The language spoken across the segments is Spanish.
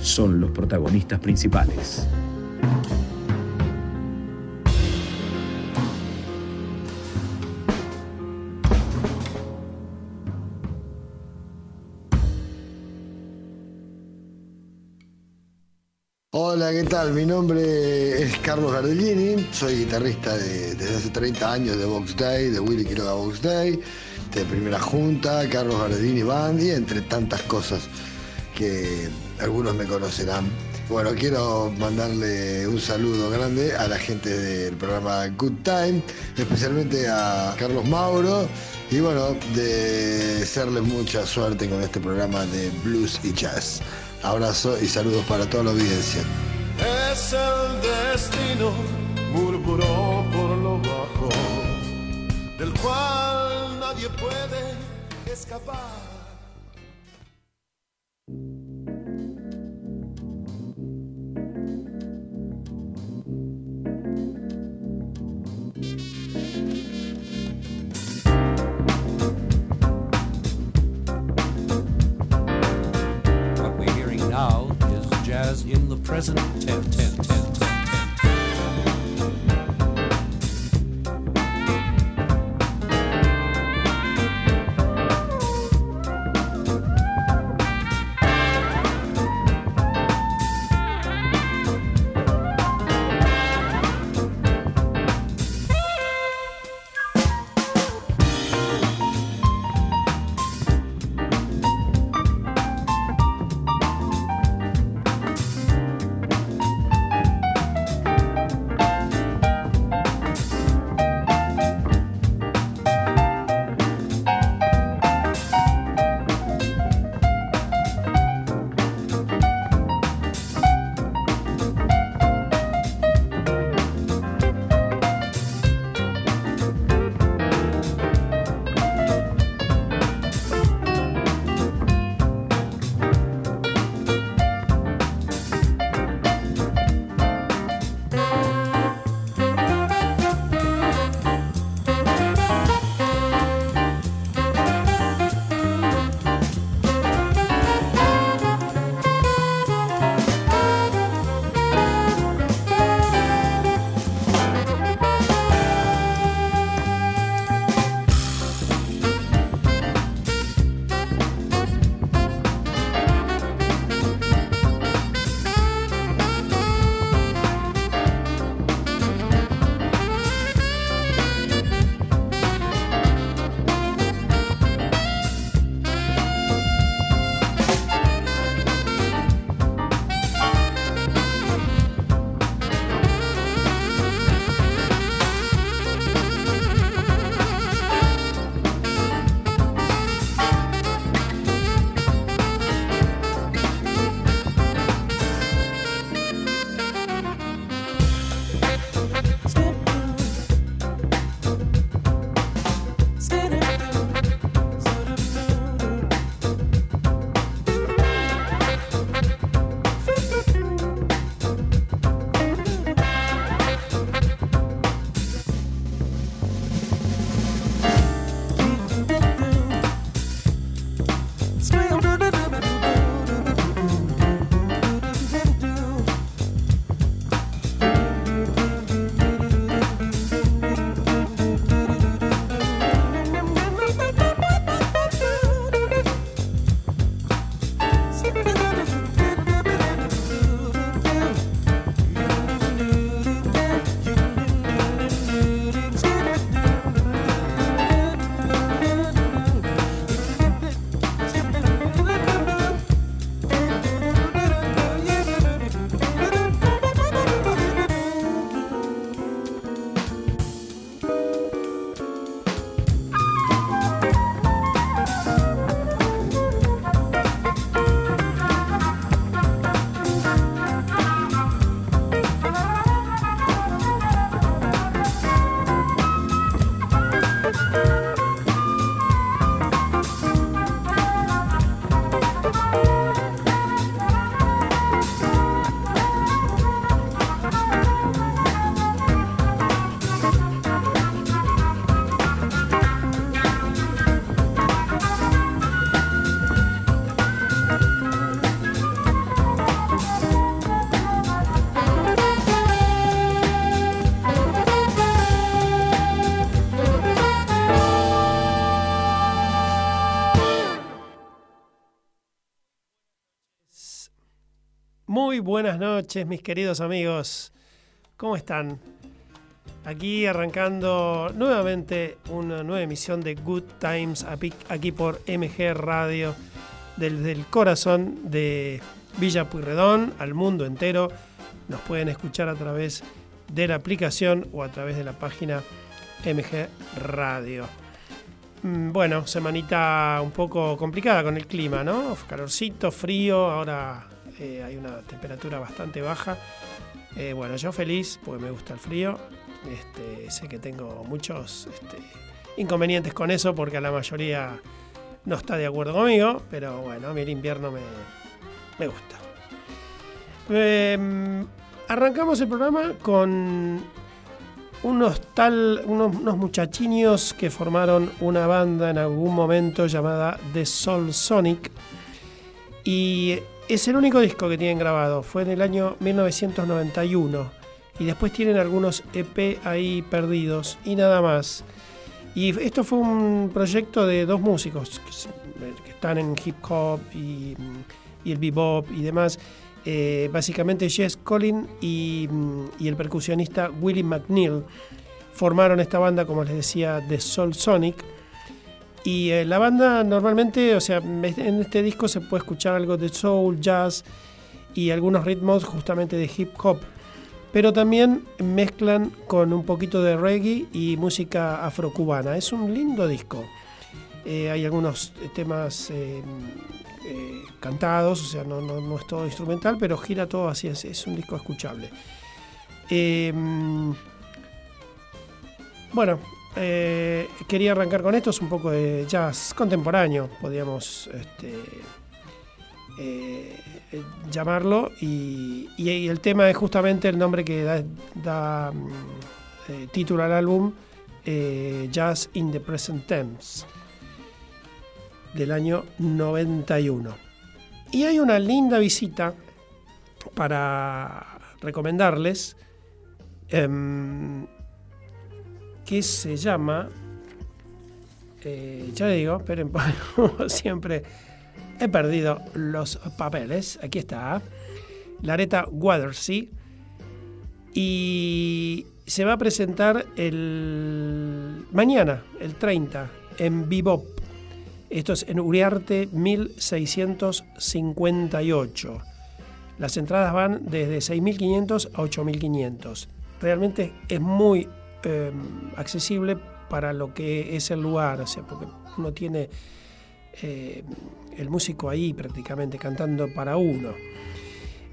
son los protagonistas principales. Hola, ¿qué tal? Mi nombre es Carlos Gardellini, soy guitarrista desde hace 30 años de Box Day, de Willy Quiroga Box Day, de Primera Junta, Carlos Gardellini Band y entre tantas cosas que algunos me conocerán. Bueno, quiero mandarle un saludo grande a la gente del programa Good Time, especialmente a Carlos Mauro y bueno, desearles mucha suerte con este programa de blues y jazz. Abrazo y saludos para toda la audiencia. Es el destino, murmuró por lo bajo, del cual nadie puede escapar. Present buenas noches, mis queridos amigos. ¿Cómo están? Aquí arrancando nuevamente una nueva emisión de Good Times aquí por MG Radio desde el corazón de Villa Puyredón al mundo entero. Nos pueden escuchar a través de la aplicación o a través de la página MG Radio. Mm, bueno, semanita un poco complicada con el clima, ¿no? Calorcito, frío, ahora eh, hay una temperatura bastante baja. Eh, bueno, yo feliz porque me gusta el frío. Este, sé que tengo muchos este, inconvenientes con eso porque la mayoría no está de acuerdo conmigo, pero bueno, a mí el invierno me, me gusta. Em, arrancamos el programa con unos tal, unos, unos que formaron una banda en algún momento llamada The Soul Sonic. Y es el único disco que tienen grabado. Fue en el año 1991. Y después tienen algunos EP ahí perdidos y nada más. Y esto fue un proyecto de dos músicos que, están en hip hop y, el bebop y demás. Eh, básicamente Jess Collin y, y, el percusionista Willie McNeil formaron esta banda, como les decía, de Soul Sonic. Y eh, la banda normalmente, o sea, en este disco se puede escuchar algo de soul, jazz y algunos ritmos justamente de hip hop pero también mezclan con un poquito de reggae y música afrocubana. Es un lindo disco. Eh, hay algunos temas eh, eh, cantados, o sea, no, no, es todo instrumental, pero gira todo así, es, es un disco escuchable. Em, bueno, quería arrancar con esto, es un poco de jazz contemporáneo, podríamos este, eh, llamarlo y, el tema es justamente el nombre que da, mm, eh, título al álbum eh, Jazz in the Present Tense del año 91 y hay una linda visita para recomendarles em, que se llama ya digo, esperen, siempre he perdido los papeles. Aquí está. Lareta Watersea. Y se va a presentar el mañana, el 30, en Bebop. Esto es en Uriarte 1658. Las entradas van desde 6.500 a 8.500. Realmente es muy accesible para lo que es el lugar, o sea, porque uno tiene eh, el músico ahí prácticamente cantando para uno.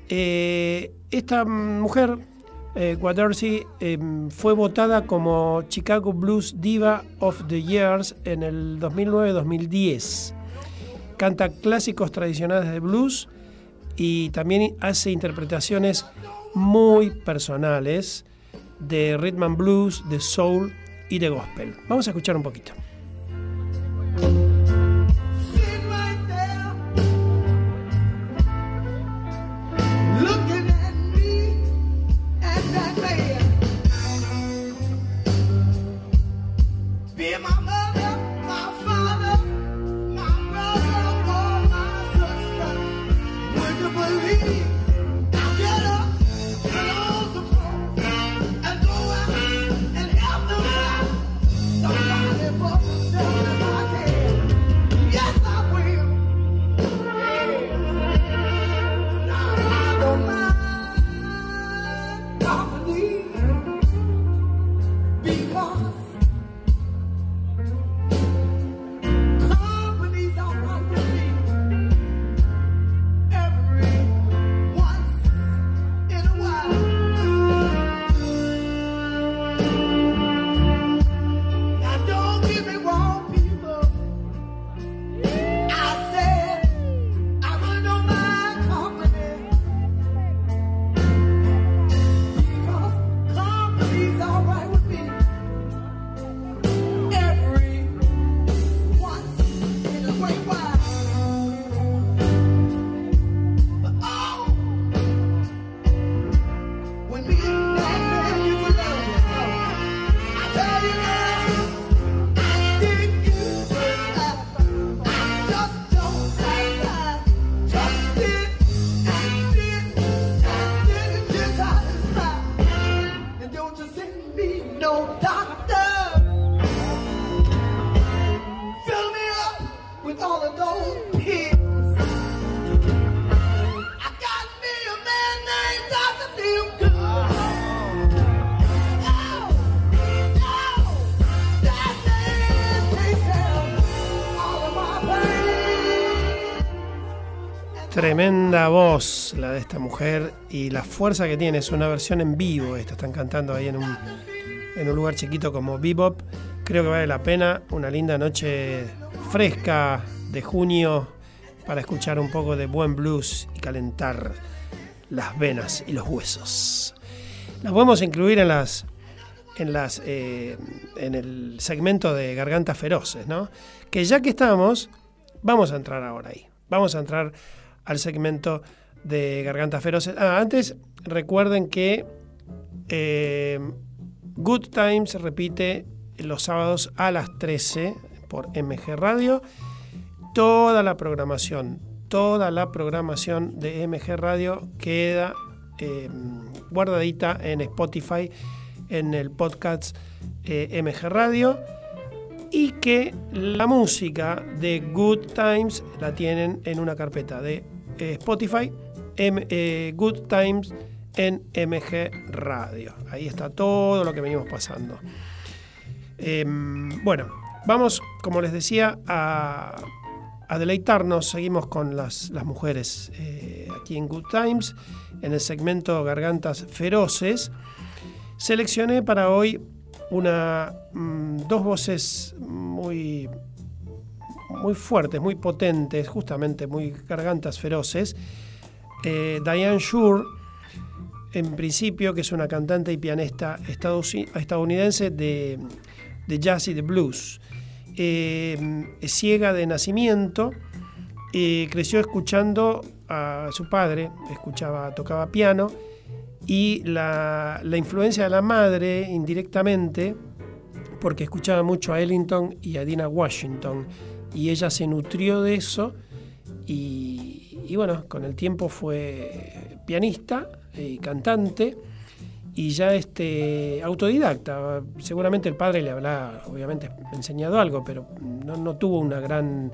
Eh, esta mujer, eh, eh, fue votada como Chicago Blues Diva of the Years en el 2009-2010. Canta clásicos tradicionales de blues y también hace interpretaciones muy personales de rhythm and blues, de soul y de gospel. Vamos a escuchar un poquito. Tremenda voz la de esta mujer y la fuerza que tiene. Es una versión en vivo. Esta están cantando ahí en un, en un lugar chiquito como Bebop. Creo que vale la pena. Una linda noche fresca de junio para escuchar un poco de buen blues y calentar las venas y los huesos. Las podemos incluir en las en las eh, en el segmento de gargantas feroces, ¿no? Que ya que estamos, vamos a entrar ahora ahí. Vamos a entrar al segmento de gargantas feroces. Ah, antes recuerden que eh, Good Times repite los sábados a las 13 por MG Radio. Toda la programación, toda la programación de MG Radio queda eh, guardadita en Spotify, en el podcast eh, MG Radio. Y que la música de Good Times la tienen en una carpeta de eh, Spotify, M- eh, Good Times en MG Radio. Ahí está todo lo que venimos pasando. Em, bueno, vamos, como les decía, a, deleitarnos. Seguimos con las, las mujeres eh, aquí en Good Times, en el segmento Gargantas Feroces. Seleccioné para hoy una, mm, dos voces muy, muy fuertes, muy potentes, justamente muy gargantas feroces. Eh, Diane Shore, en principio, que es una cantante y pianista estadouni- estadounidense de, de jazz y de blues. Eh, es ciega de nacimiento, creció escuchando a su padre, escuchaba, tocaba piano, y la, la influencia de la madre indirectamente, porque escuchaba mucho a Ellington y a Dina Washington, y ella se nutrió de eso, y, bueno, con el tiempo fue pianista y cantante, y ya este autodidacta. Seguramente el padre le habrá, obviamente, enseñado algo, pero no, tuvo una gran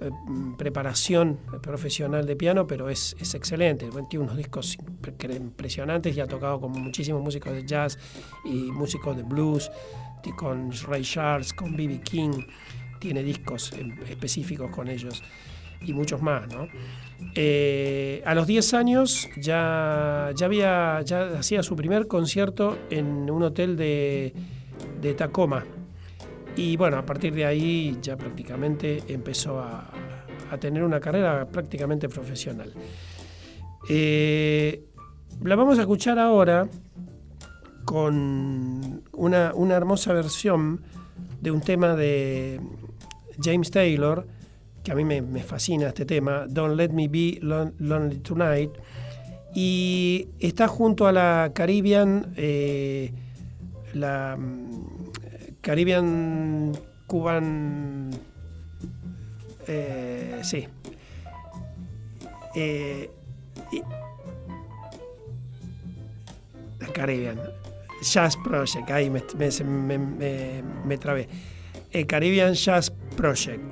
eh, preparación profesional de piano, pero es, es excelente. Tiene unos discos impre- impresionantes y ha tocado con muchísimos músicos de jazz y músicos de blues, con Ray Charles, con B.B. King. Tiene discos específicos con ellos y muchos más. Eh, a los 10 años ya, ya, había, ya hacía su primer concierto en un hotel de, de Tacoma. Y bueno, a partir de ahí ya prácticamente empezó a, a tener una carrera prácticamente profesional. Eh, la vamos a escuchar ahora con una, una hermosa versión de un tema de James Taylor, que a mí me, fascina este tema, Don't Let Me Be Lon- Lonely Tonight, y está junto a la Caribbean, eh, la mm, Caribbean Cuban, eh, sí, Eh, la Caribbean, Jazz Project, ahí me, me- me- me trabé, el Caribbean Jazz Project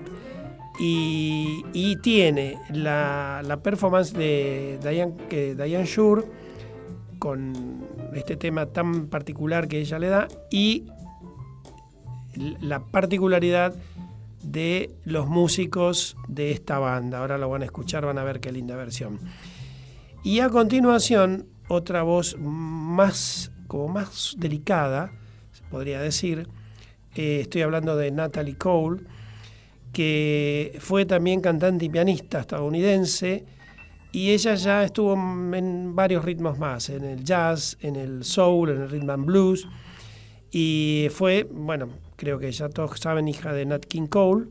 y, tiene la, la performance de Diane, Diane Shore con este tema tan particular que ella le da y la particularidad de los músicos de esta banda. Ahora lo van a escuchar, van a ver qué linda versión. Y a continuación, otra voz más, como más delicada, se podría decir. Eh, estoy hablando de Natalie Cole, que fue también cantante y pianista estadounidense, y ella ya estuvo en varios ritmos más, en el jazz, en el soul, en el rhythm and blues, y fue, bueno, creo que ya todos saben, hija de Nat King Cole,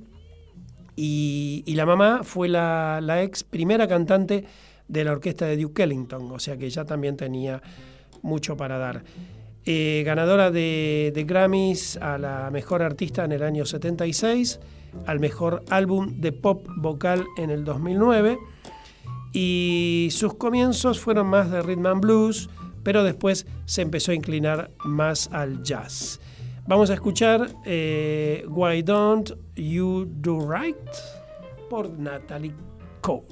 y, la mamá fue la, la ex primera cantante de la orquesta de Duke Ellington, o sea que ya también tenía mucho para dar. Eh, ganadora de, Grammys a la mejor artista en el año 76, al mejor álbum de pop vocal en el 2009 y sus comienzos fueron más de rhythm and blues, pero después se empezó a inclinar más al jazz. Vamos a escuchar eh, Why Don't You Do Right por Natalie Cole.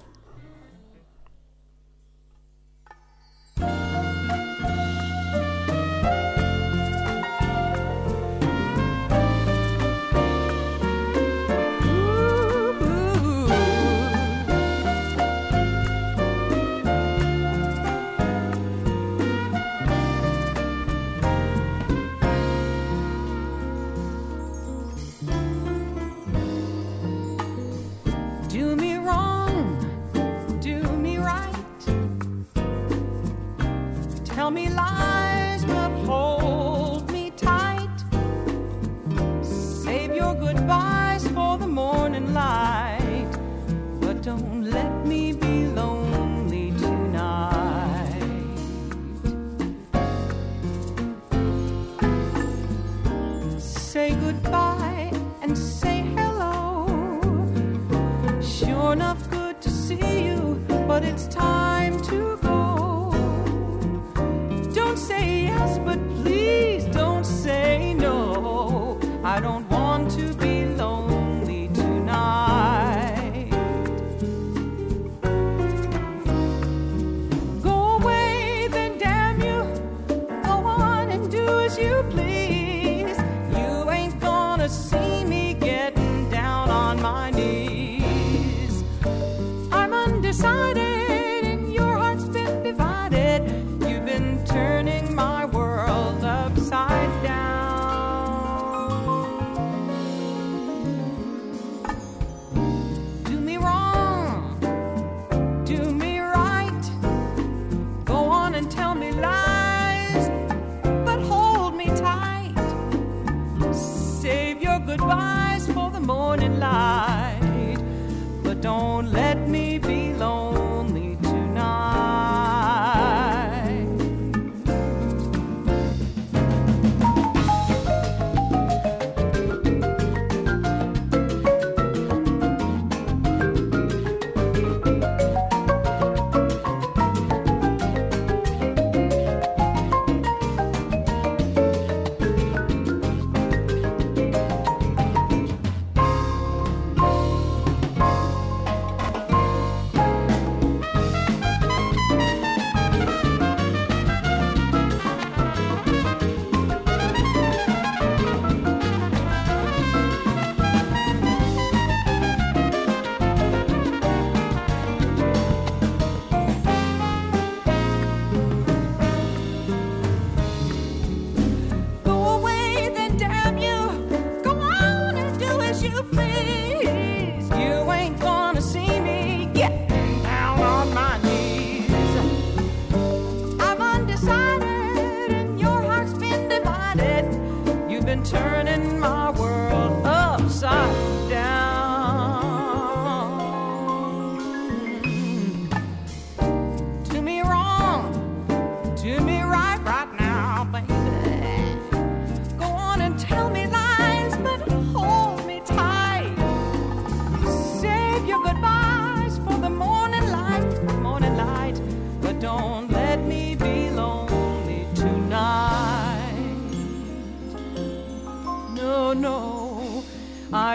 Tell me lies, but hold me tight. Save your goodbyes for the morning light, but don't let me be lonely tonight. Say goodbye and say hello. Sure enough, good to see you, but it's time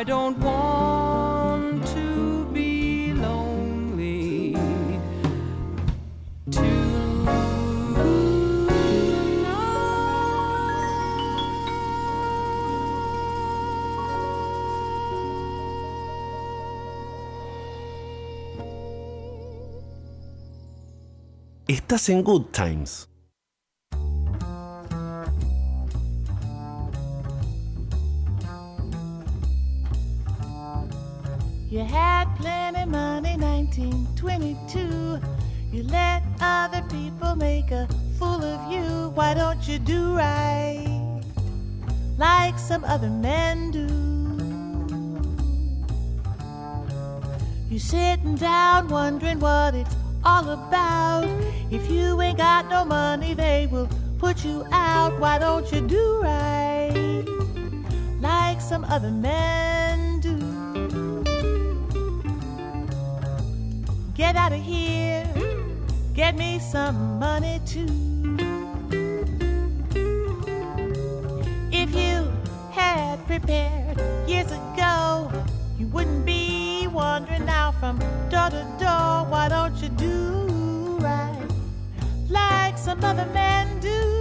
I don't want to be lonely Estás en Good Times. 1922. You let other people make a fool of you. Why don't you do right like some other men do? You're sitting down wondering what it's all about. If you ain't got no money, they will put you out. Why don't you do right like some other men Get out of here. Get me some money too. If you had prepared years ago, you wouldn't be wandering out from door to door. Why don't you do right like some other men do?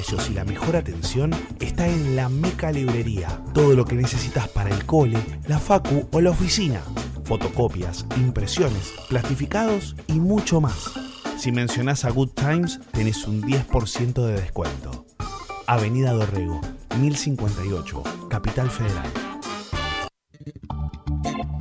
Precios y la mejor atención está en la Meca Librería. Todo lo que necesitas para el cole, la facu o la oficina. Fotocopias, impresiones, plastificados y mucho más. Si mencionás a Good Times, tenés un 10% de descuento. Avenida Dorrego, 1058, Capital Federal.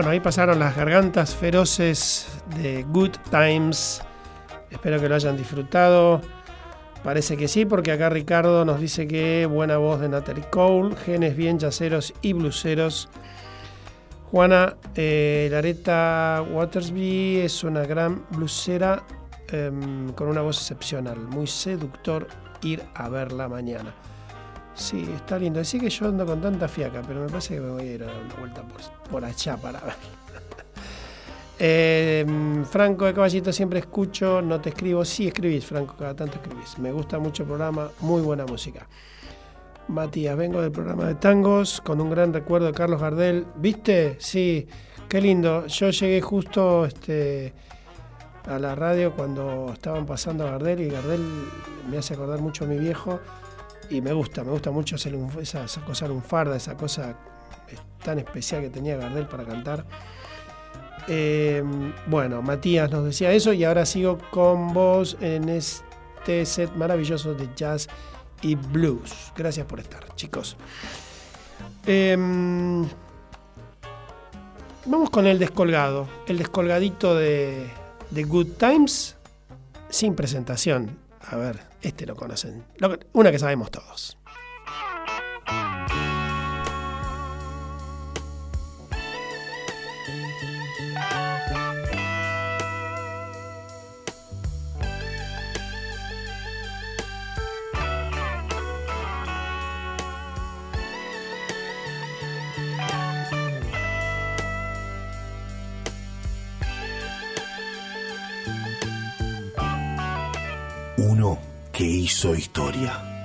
Bueno, ahí pasaron las gargantas feroces de Good Times. Espero que lo hayan disfrutado. Parece que sí, porque acá Ricardo nos dice que buena voz de Natalie Cole, genes bien yaceros y bluseros. Juana eh, Lareta Watersby es una gran blusera em, con una voz excepcional, muy seductor ir a verla mañana. Sí, está lindo. Sí que yo ando con tanta fiaca, pero me parece que me voy a ir a dar una vuelta por, por allá para verla. Eh, Franco de Caballito, siempre escucho, no te escribo. Sí, escribís, Franco, cada tanto escribís. Me gusta mucho el programa, muy buena música. Matías, vengo del programa de tangos con un gran recuerdo de Carlos Gardel. ¿Viste? Sí, qué lindo. Yo llegué justo este, a la radio cuando estaban pasando a Gardel y Gardel me hace acordar mucho a mi viejo y me gusta, me gusta mucho hacer un- esa, esa cosa lunfarda, esa cosa eh, tan especial que tenía Gardel para cantar. Eh, bueno, Matías nos decía eso y ahora sigo con vos en, es- este set maravilloso de jazz y blues. Gracias por estar, chicos. Em, vamos con el descolgado, el descolgadito de, de Good Times, sin presentación. A ver, este lo conocen. Lo que- una que sabemos todos. Hizo historia.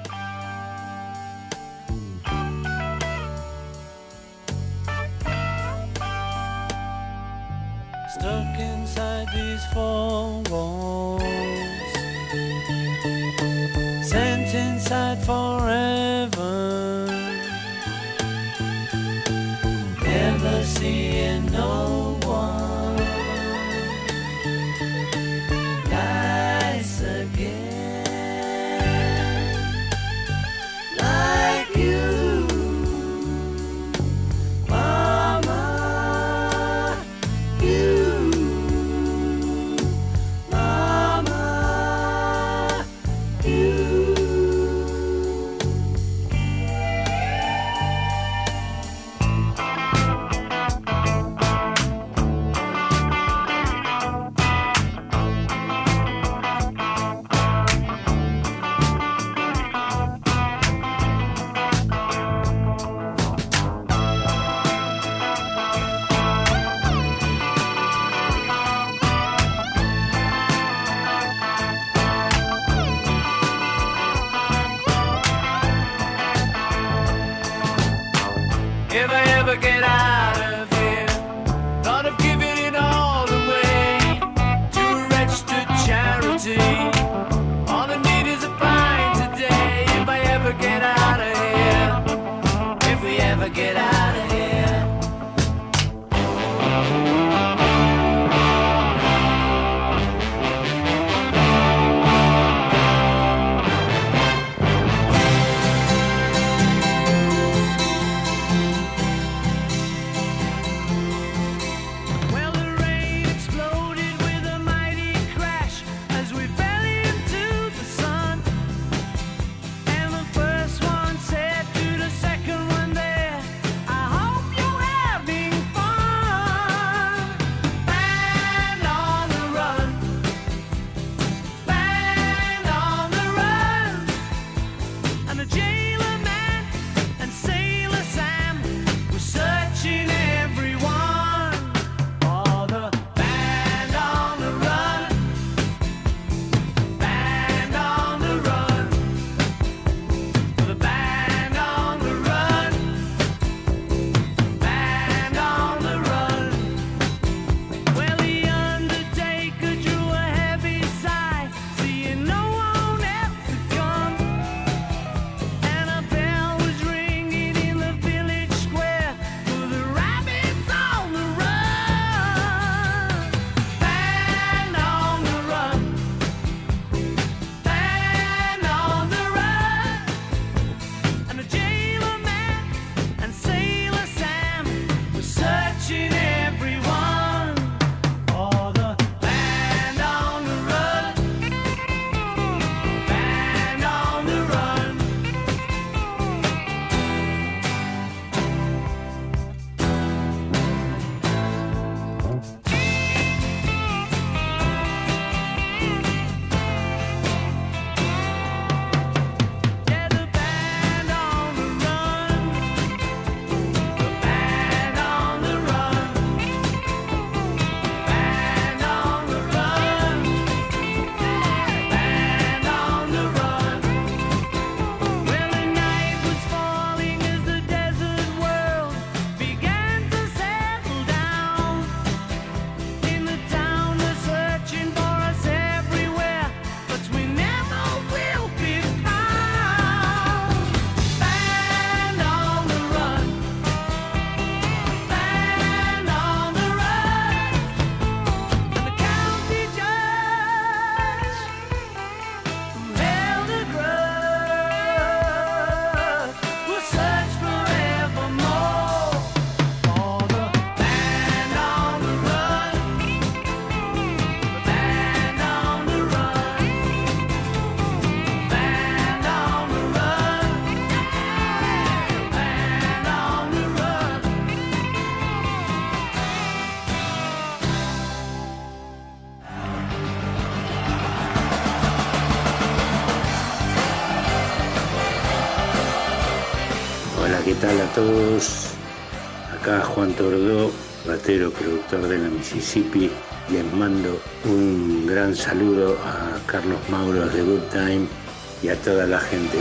¿Qué tal a todos? Acá Juan Tordó, ratero, productor de la Mississippi. Les mando un gran saludo a Carlos Mauro de Good Time y a toda la gente.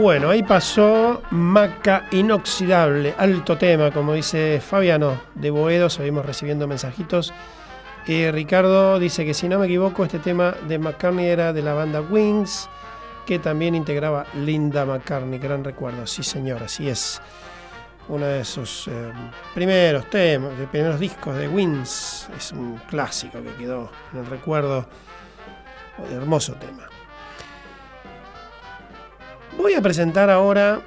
Bueno, ahí pasó Maca Inoxidable, alto tema, como dice Fabiano de Boedo, seguimos recibiendo mensajitos. Eh, Ricardo dice que si no me equivoco, este tema de McCartney era de la banda Wings, que también integraba Linda McCartney, gran recuerdo, sí señor, así es. Uno de sus eh, primeros temas, de primeros discos de Wings, es un clásico que quedó en el recuerdo, hermoso tema. Voy a presentar ahora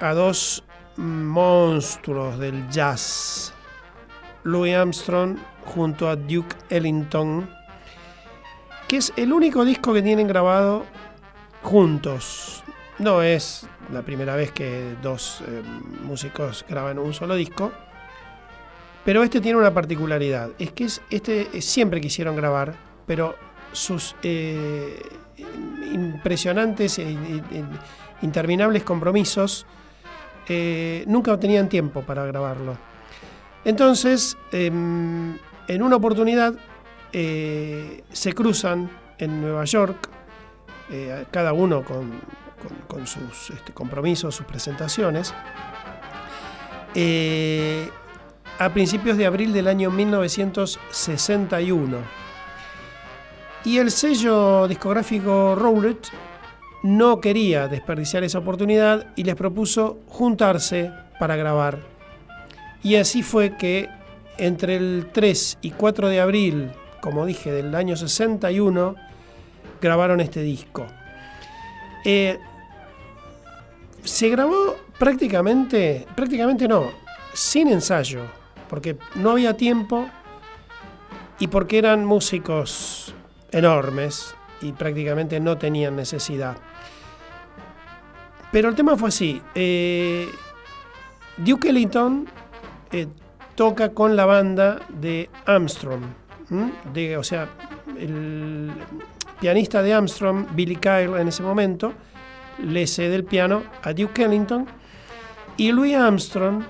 a dos monstruos del jazz. Louis Armstrong junto a Duke Ellington, que es el único disco que tienen grabado juntos. No es la primera vez que dos eh, músicos graban un solo disco, pero este tiene una particularidad, es que es, este eh, siempre quisieron grabar, pero sus eh, impresionantes interminables compromisos eh, nunca tenían tiempo para grabarlo. Entonces, em, en una oportunidad, eh, se cruzan en Nueva York, eh, cada uno con, sus este, compromisos, sus presentaciones, a principios de abril del año 1961. Y el sello discográfico Rowlett no quería desperdiciar esa oportunidad y les propuso juntarse para grabar. Y así fue que entre el 3 y 4 de abril, como dije, del año 61, grabaron este disco. Eh, se grabó prácticamente, prácticamente no, sin ensayo, porque no había tiempo y porque eran músicos enormes y prácticamente no tenían necesidad. Pero el tema fue así. eh, Duke Ellington eh, toca con la banda de Armstrong. o sea, el pianista de Armstrong, Billy Kyle, en ese momento, le cede el piano a Duke Ellington. Y Louis Armstrong,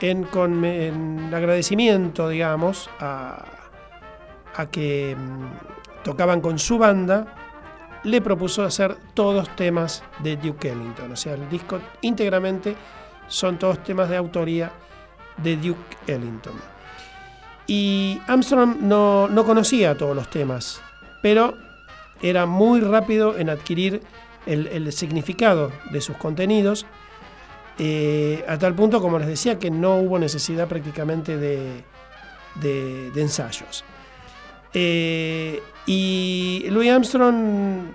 en, con, en agradecimiento, digamos, a, a que mm, tocaban con su banda, le propuso hacer todos temas de Duke Ellington. O sea, el disco íntegramente son todos temas de autoría de Duke Ellington. Y Armstrong no, no conocía todos los temas, pero era muy rápido en adquirir el, el significado de sus contenidos, eh, a tal punto, como les decía, que no hubo necesidad prácticamente de, de- de ensayos. Eh, y Louis Armstrong,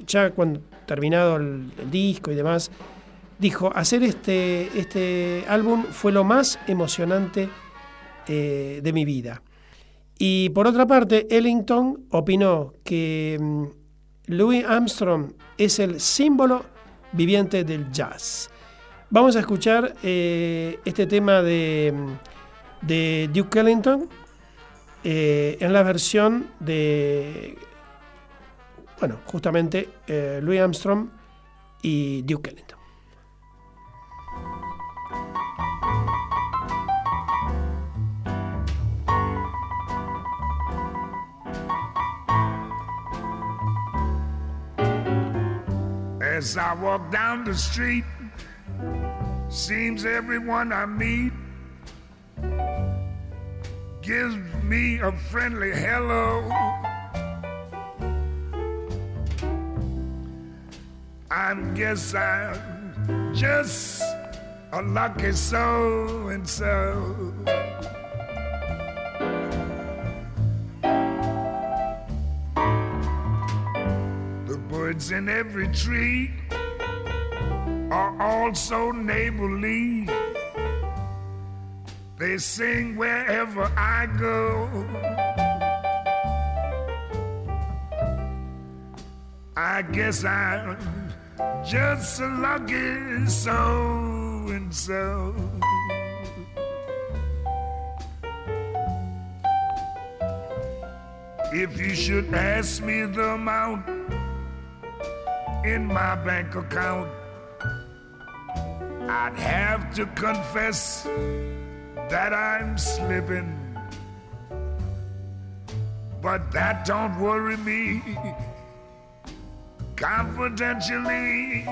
ya cuando terminado el, disco y demás, dijo, hacer este, este álbum fue lo más emocionante eh, de mi vida. Y por otra parte, Ellington opinó que mm, Louis Armstrong es el símbolo viviente del jazz. Vamos a escuchar eh, este tema de, mm, de Duke Ellington eh, en la versión de, bueno, justamente eh, Louis Armstrong y Duke Ellington. As I walk down the street, seems everyone I meet gives me a friendly hello. I guess I'm just a lucky so and so. The birds in every tree are also neighborly. They sing wherever I go. I guess I'm just a lucky so and so. If you should ask me the amount in my bank account, I'd have to confess that I'm slipping. But that don't worry me. Confidentially,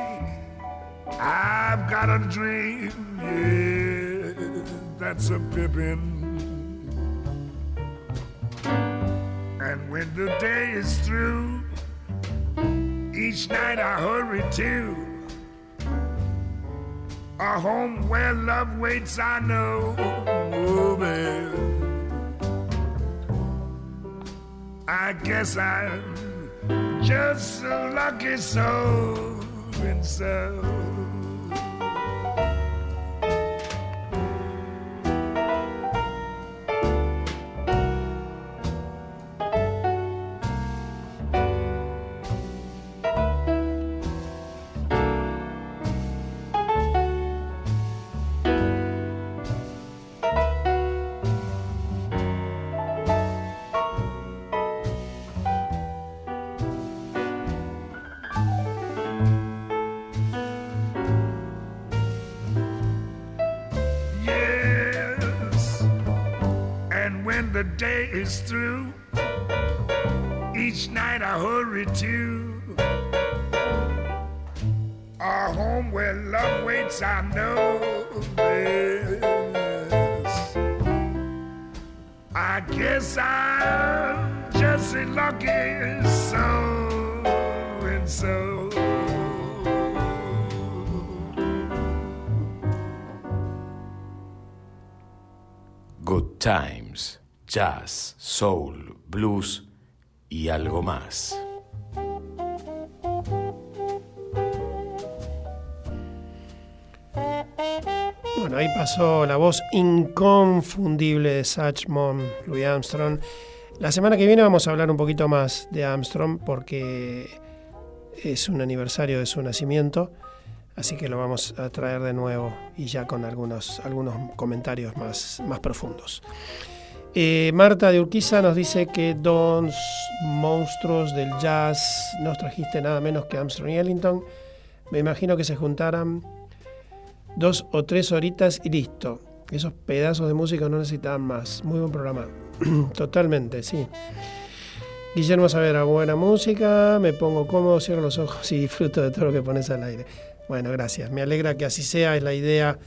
I've got a dream, yeah, that's a pippin'. And when the day is through, each night I hurry to a home where love waits, I know. Oh, man. I guess I'm just a lucky soul and so. Is through, each night I hurry to a home where love waits. I know this. I guess I'm just a lucky soul and so. Good Times, Jazz, Soul, Blues y algo más. Bueno, ahí pasó la voz inconfundible de Satchmon, Louis Armstrong. La semana que viene vamos a hablar un poquito más de Armstrong porque es un aniversario de su nacimiento, así que lo vamos a traer de nuevo y ya con algunos, algunos comentarios más, más profundos. Eh, Marta de Urquiza nos dice que dos monstruos del jazz nos trajiste nada menos que Armstrong y Ellington. Me imagino que se juntaran dos o tres horitas y listo. Esos pedazos de música no necesitaban más. Muy buen programa. Totalmente, sí. Guillermo Saavedra, buena música, me pongo cómodo, cierro los ojos y disfruto de todo lo que pones al aire. Bueno, gracias. Me alegra que así sea, es la idea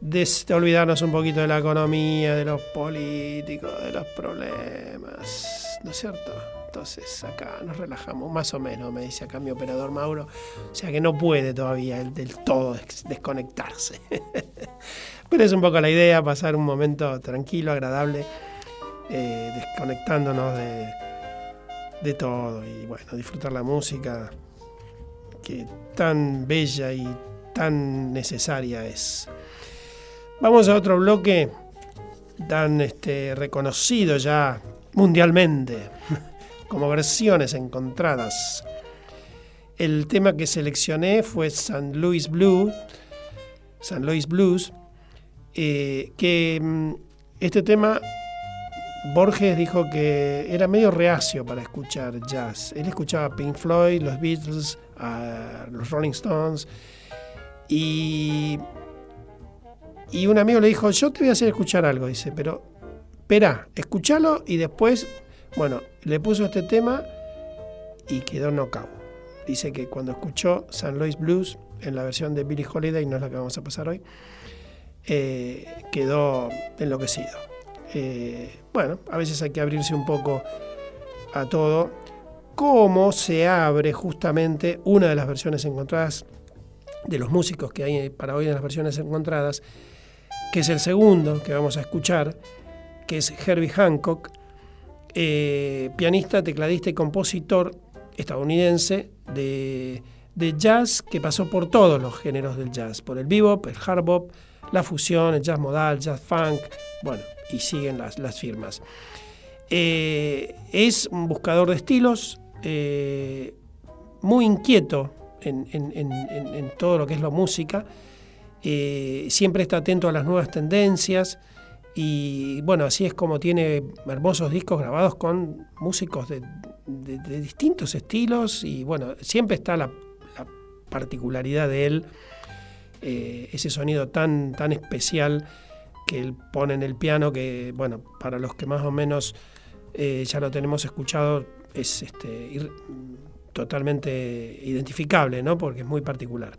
de olvidarnos un poquito de la economía, de los políticos, de los problemas, ¿no es cierto? Entonces acá nos relajamos, más o menos, me dice acá mi operador Mauro. O sea que no puede todavía del todo des- desconectarse. Pero es un poco la idea, pasar un momento tranquilo, agradable, eh, desconectándonos de, de todo y bueno, disfrutar la música que tan bella y tan necesaria es. Vamos a otro bloque tan este, reconocido ya mundialmente como versiones encontradas. El tema que seleccioné fue St. Louis Blue, St. Louis Blues, eh, que mm, este tema Borges dijo que era medio reacio para escuchar jazz. Él escuchaba Pink Floyd, los Beatles, a los Rolling Stones y y un amigo le dijo, yo te voy a hacer escuchar algo, dice, pero espera, escúchalo y después, bueno, le puso este tema y quedó knockout. Dice que cuando escuchó San Louis Blues en la versión de Billie Holiday, no es la que vamos a pasar hoy, eh, quedó enloquecido. Eh, bueno, a veces hay que abrirse un poco a todo. ¿Cómo se abre justamente una de las versiones encontradas de los músicos que hay para hoy en las versiones encontradas? Que es el segundo que vamos a escuchar, que es Herbie Hancock, eh, pianista, tecladista y compositor estadounidense de, de jazz que pasó por todos los géneros del jazz, por el bebop, el hard bop, la fusión, el jazz modal, jazz funk, bueno, y siguen las, las firmas. Eh, es un buscador de estilos, eh, muy inquieto en, en- en- todo lo que es la música, eh, siempre está atento a las nuevas tendencias Y bueno, así es como tiene hermosos discos grabados con músicos de, distintos estilos y bueno, siempre está la, la particularidad de él, eh, ese sonido tan, tan especial que él pone en el piano que, bueno, para los que más o menos eh, ya lo tenemos escuchado, es este, ir- totalmente identificable, ¿no? Porque es muy particular.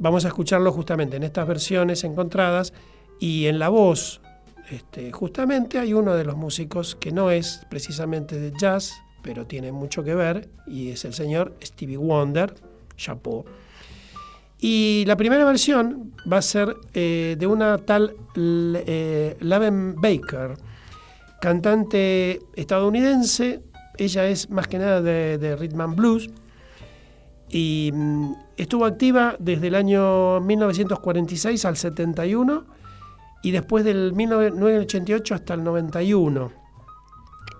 Vamos a escucharlo justamente en estas versiones encontradas y en la voz, este, justamente hay uno de los músicos que no es precisamente de jazz, pero tiene mucho que ver, y es el señor Stevie Wonder, Chapeau. Y la primera versión va a ser eh, de una tal eh, Laven Baker, cantante estadounidense. Ella es más que nada de, de rhythm and blues y mm, estuvo activa desde el año 1946 al 71 y después del 1988 hasta el 91.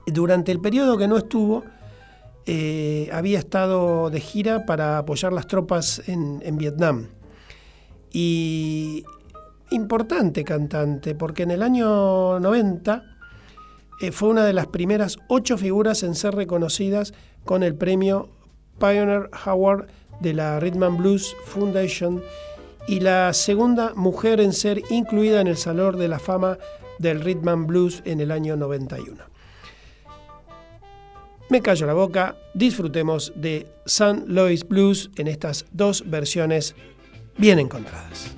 Durante el periodo que no estuvo, eh, había estado de gira para apoyar las tropas en, Vietnam. Y importante cantante, porque en el año 90 eh, fue una de las primeras ocho figuras en ser reconocidas con el premio Pioneer Award de la Rhythm Blues Foundation y la segunda mujer en ser incluida en el Salón de la Fama del Rhythm Blues en el año 91. Me callo la boca, disfrutemos de San Louis Blues en estas dos versiones bien encontradas.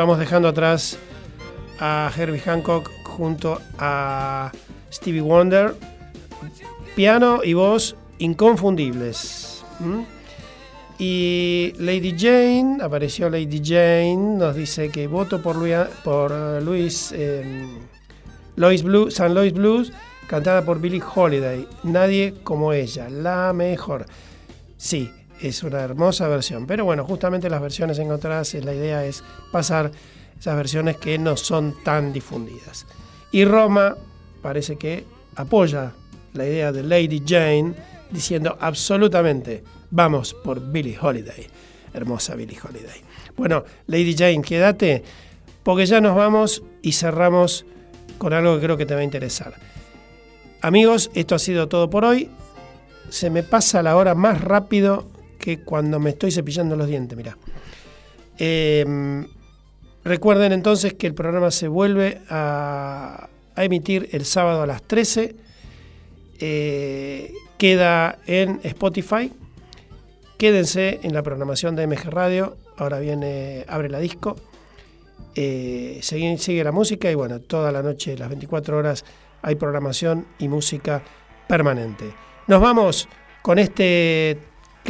Vamos dejando atrás a Herbie Hancock junto a Stevie Wonder. Piano y voz inconfundibles. ¿m? Y Lady Jane, apareció Lady Jane, nos dice que voto por, Luis, por Luis eh, Lois Blue, San Louis Blues, cantada por Billie Holiday. Nadie como ella, la mejor. Sí, es una hermosa versión, pero bueno, justamente las versiones encontradas, eh, la idea es pasar esas versiones que no son tan difundidas. Y Roma parece que apoya la idea de Lady Jane, diciendo absolutamente, vamos por Billie Holiday. Hermosa Billie Holiday. Bueno, Lady Jane, quédate, porque ya nos vamos y cerramos con algo que creo que te va a interesar. Amigos, esto ha sido todo por hoy. Se me pasa la hora más rápido que cuando me estoy cepillando los dientes, mirá. Eh, recuerden entonces que el programa se vuelve a, a emitir el sábado a las 13. Eh, queda en Spotify. Quédense en la programación de MG Radio. Ahora viene Abre la Disco. Eh, sigue, sigue la música y bueno, toda la noche, las 24 horas, hay programación y música permanente. Nos vamos con este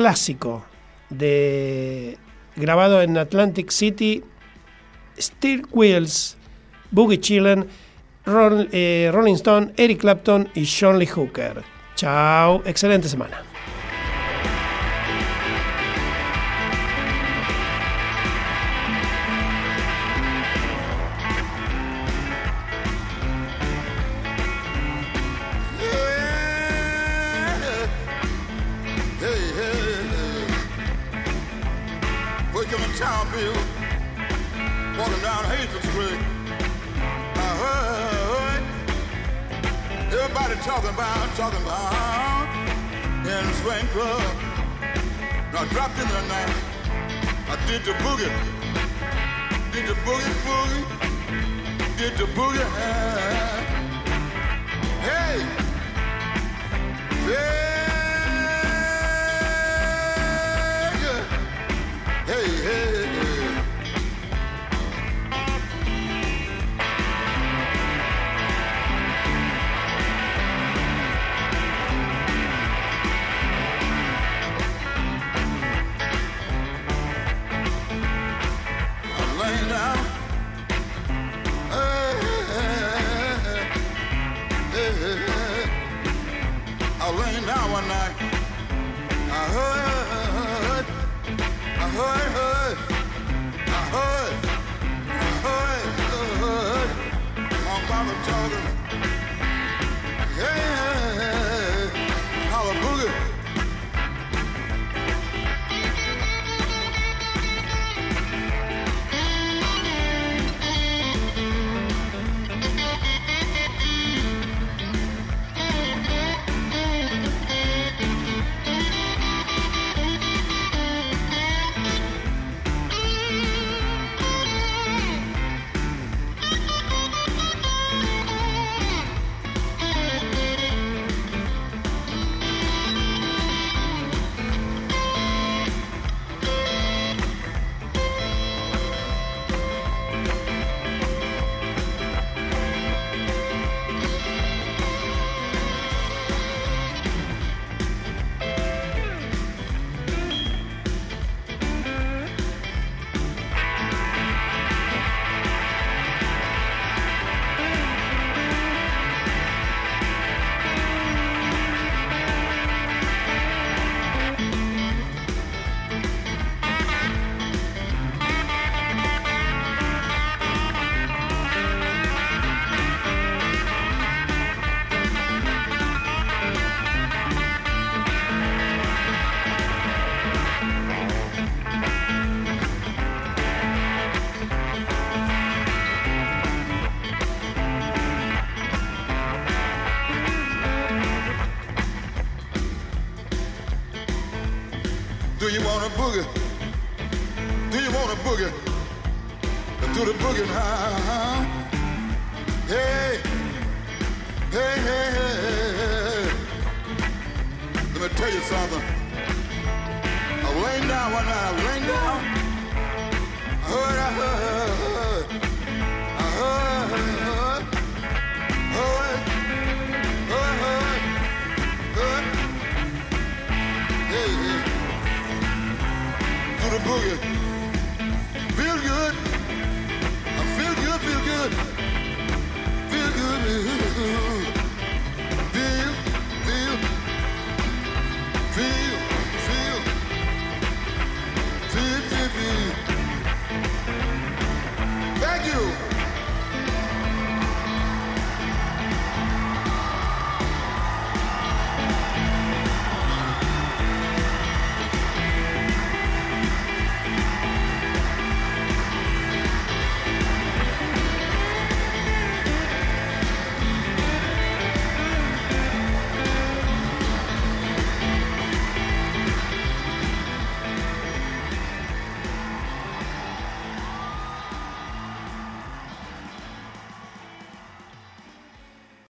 clásico de grabado en Atlantic City, Steel Wheels, Boogie Chillen, eh, Rolling Stone, Eric Clapton y John Lee Hooker. Chao, excelente semana. Talking about, talking about in the swing club. I dropped in there now. I did the boogie. Did the boogie, boogie. Did the boogie. Hey. Yeah. boogie? Do you want a boogie? Do the boogie now. Hey, hey, hey, hey. Let me tell you something. I was laying down one night. I was laying down. I heard, I heard, I heard. I heard. Guga.